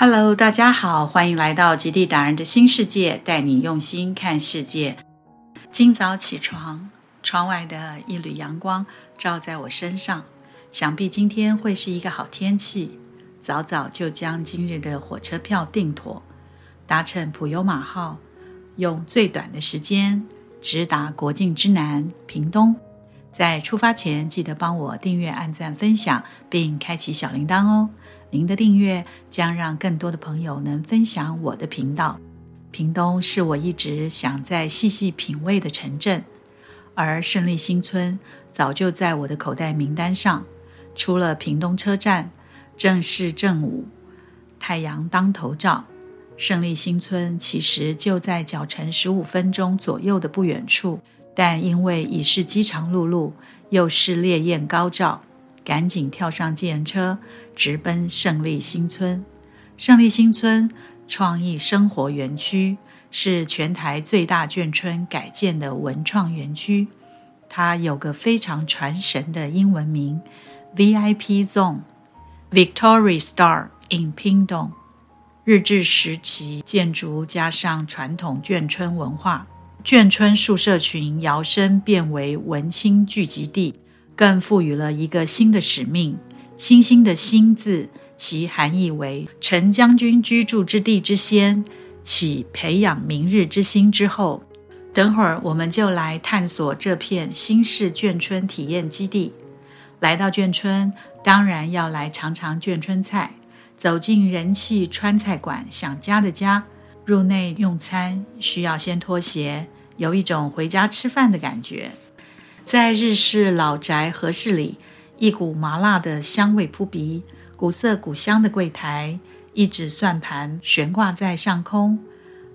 Hello，大家好，欢迎来到极地达人的新世界，带你用心看世界。今早起床，窗外的一缕阳光照在我身上，想必今天会是一个好天气。早早就将今日的火车票订妥，搭乘普悠马号，用最短的时间直达国境之南屏东。在出发前，记得帮我订阅、按赞、分享，并开启小铃铛哦。您的订阅将让更多的朋友能分享我的频道。屏东是我一直想再细细品味的城镇，而胜利新村早就在我的口袋名单上。出了屏东车站，正是正午，太阳当头照。胜利新村其实就在脚程十五分钟左右的不远处，但因为已是饥肠辘辘，又是烈焰高照。赶紧跳上计程车，直奔胜利新村。胜利新村创意生活园区是全台最大眷村改建的文创园区。它有个非常传神的英文名：VIP Zone，Victory Star in Pingdong。日治时期建筑加上传统眷村文化，眷村宿舍群摇身变为文青聚集地。更赋予了一个新的使命，“星星”的“星”字，其含义为陈将军居住之地之先，起培养明日之星之后。等会儿我们就来探索这片新式眷村体验基地。来到眷村，当然要来尝尝眷村菜。走进人气川菜馆，想家的家。入内用餐需要先脱鞋，有一种回家吃饭的感觉。在日式老宅和室里，一股麻辣的香味扑鼻，古色古香的柜台，一指算盘悬挂在上空，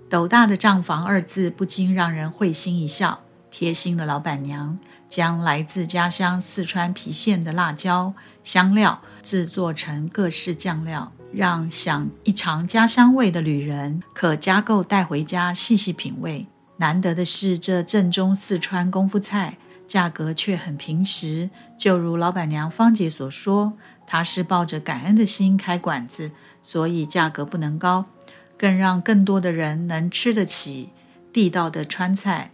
斗大的账房二字不禁让人会心一笑。贴心的老板娘将来自家乡四川郫县的辣椒香料制作成各式酱料，让想一尝家乡味的旅人可加购带回家细细品味。难得的是，这正宗四川功夫菜。价格却很平实，就如老板娘芳姐所说，她是抱着感恩的心开馆子，所以价格不能高，更让更多的人能吃得起地道的川菜。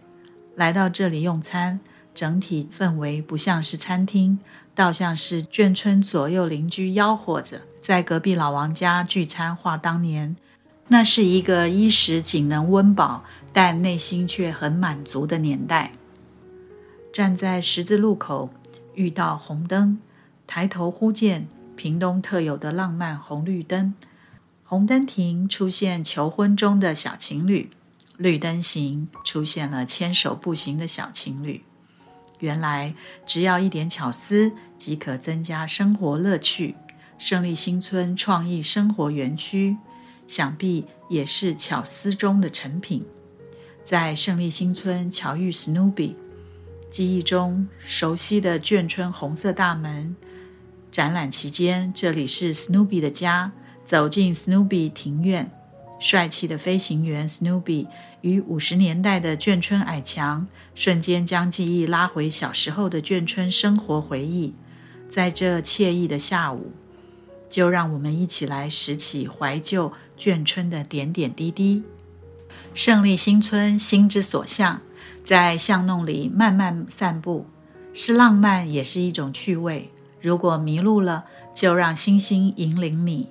来到这里用餐，整体氛围不像是餐厅，倒像是眷村左右邻居吆喝着，在隔壁老王家聚餐。话当年，那是一个衣食仅能温饱，但内心却很满足的年代。站在十字路口，遇到红灯，抬头忽见屏东特有的浪漫红绿灯。红灯停，出现求婚中的小情侣；绿灯行，出现了牵手步行的小情侣。原来，只要一点巧思，即可增加生活乐趣。胜利新村创意生活园区，想必也是巧思中的成品。在胜利新村巧遇史努比。记忆中熟悉的眷村红色大门，展览期间，这里是 Snoopy 的家。走进 Snoopy 庭院，帅气的飞行员 Snoopy 与五十年代的眷村矮墙，瞬间将记忆拉回小时候的眷村生活回忆。在这惬意的下午，就让我们一起来拾起怀旧眷村的点点滴滴。胜利新村，心之所向。在巷弄里慢慢散步，是浪漫，也是一种趣味。如果迷路了，就让星星引领你，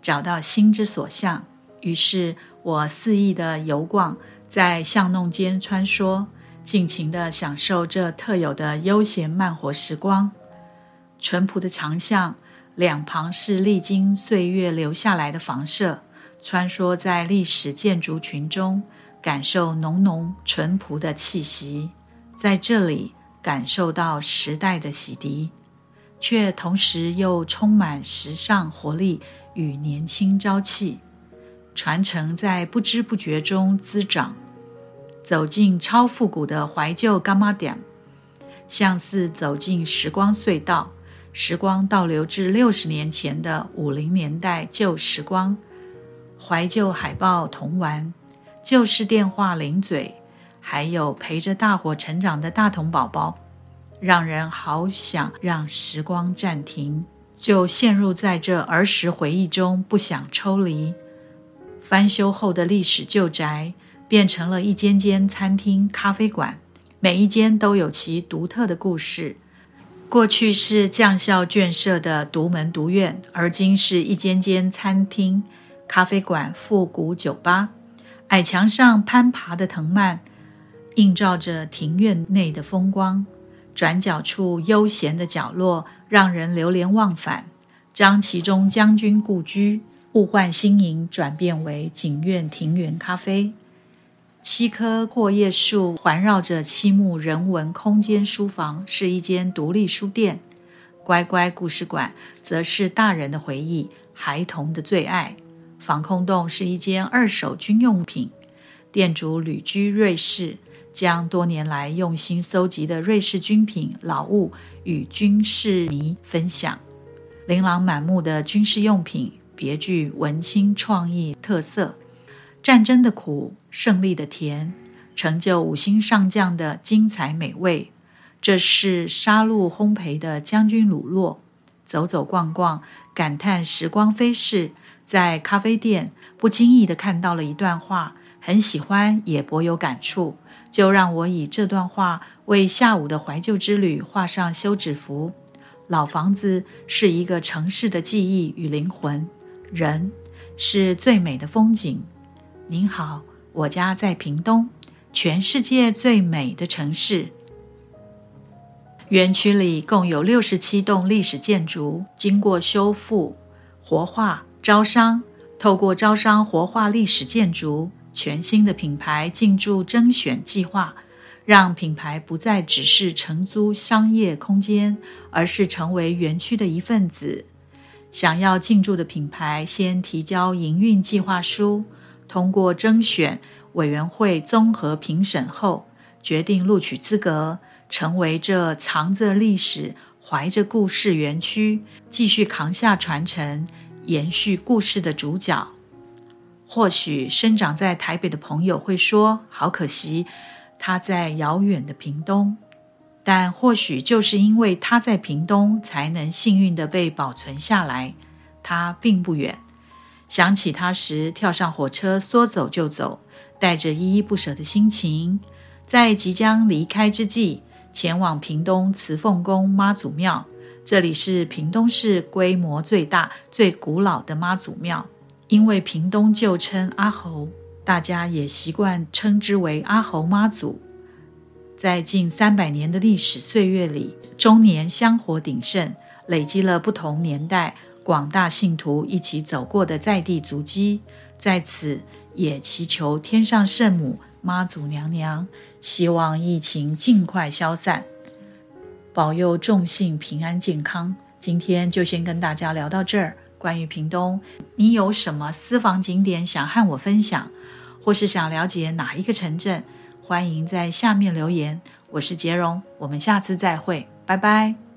找到心之所向。于是我肆意的游逛，在巷弄间穿梭，尽情的享受这特有的悠闲慢活时光。淳朴的长巷两旁是历经岁月留下来的房舍，穿梭在历史建筑群中。感受浓浓淳朴的气息，在这里感受到时代的洗涤，却同时又充满时尚活力与年轻朝气，传承在不知不觉中滋长。走进超复古的怀旧干妈店，像似走进时光隧道，时光倒流至六十年前的五零年代旧时光，怀旧海报同玩。旧式电话零嘴，还有陪着大伙成长的大童宝宝，让人好想让时光暂停，就陷入在这儿时回忆中不想抽离。翻修后的历史旧宅变成了一间间餐厅、咖啡馆，每一间都有其独特的故事。过去是将校眷舍的独门独院，而今是一间间餐厅、咖啡馆、复古酒吧。矮墙上攀爬的藤蔓，映照着庭院内的风光。转角处悠闲的角落，让人流连忘返。将其中将军故居物换星移，转变为景苑庭园咖啡。七棵阔叶树环绕着七木人文空间书房，是一间独立书店。乖乖故事馆则是大人的回忆，孩童的最爱。防空洞是一间二手军用品，店主旅居瑞士，将多年来用心搜集的瑞士军品老物与军事迷分享。琳琅满目的军事用品，别具文青创意特色。战争的苦，胜利的甜，成就五星上将的精彩美味。这是杀戮烘焙的将军卤肉。走走逛逛，感叹时光飞逝。在咖啡店，不经意的看到了一段话，很喜欢，也颇有感触。就让我以这段话为下午的怀旧之旅画上休止符。老房子是一个城市的记忆与灵魂，人是最美的风景。您好，我家在屏东，全世界最美的城市。园区里共有六十七栋历史建筑，经过修复、活化、招商。透过招商活化历史建筑，全新的品牌进驻征选计划，让品牌不再只是承租商业空间，而是成为园区的一份子。想要进驻的品牌，先提交营运计划书。通过征选委员会综合评审后，决定录取资格，成为这藏着历史、怀着故事园区，继续扛下传承、延续故事的主角。或许生长在台北的朋友会说：“好可惜，他在遥远的屏东。”但或许就是因为他在屏东，才能幸运的被保存下来。他并不远。想起他时，跳上火车，说走就走，带着依依不舍的心情，在即将离开之际，前往屏东慈凤宫妈祖庙。这里是屏东市规模最大、最古老的妈祖庙，因为屏东旧称阿猴，大家也习惯称之为阿猴妈祖。在近三百年的历史岁月里，终年香火鼎盛，累积了不同年代。广大信徒一起走过的在地足迹，在此也祈求天上圣母妈祖娘娘，希望疫情尽快消散，保佑众信平安健康。今天就先跟大家聊到这儿。关于屏东，你有什么私房景点想和我分享，或是想了解哪一个城镇，欢迎在下面留言。我是杰荣，我们下次再会，拜拜。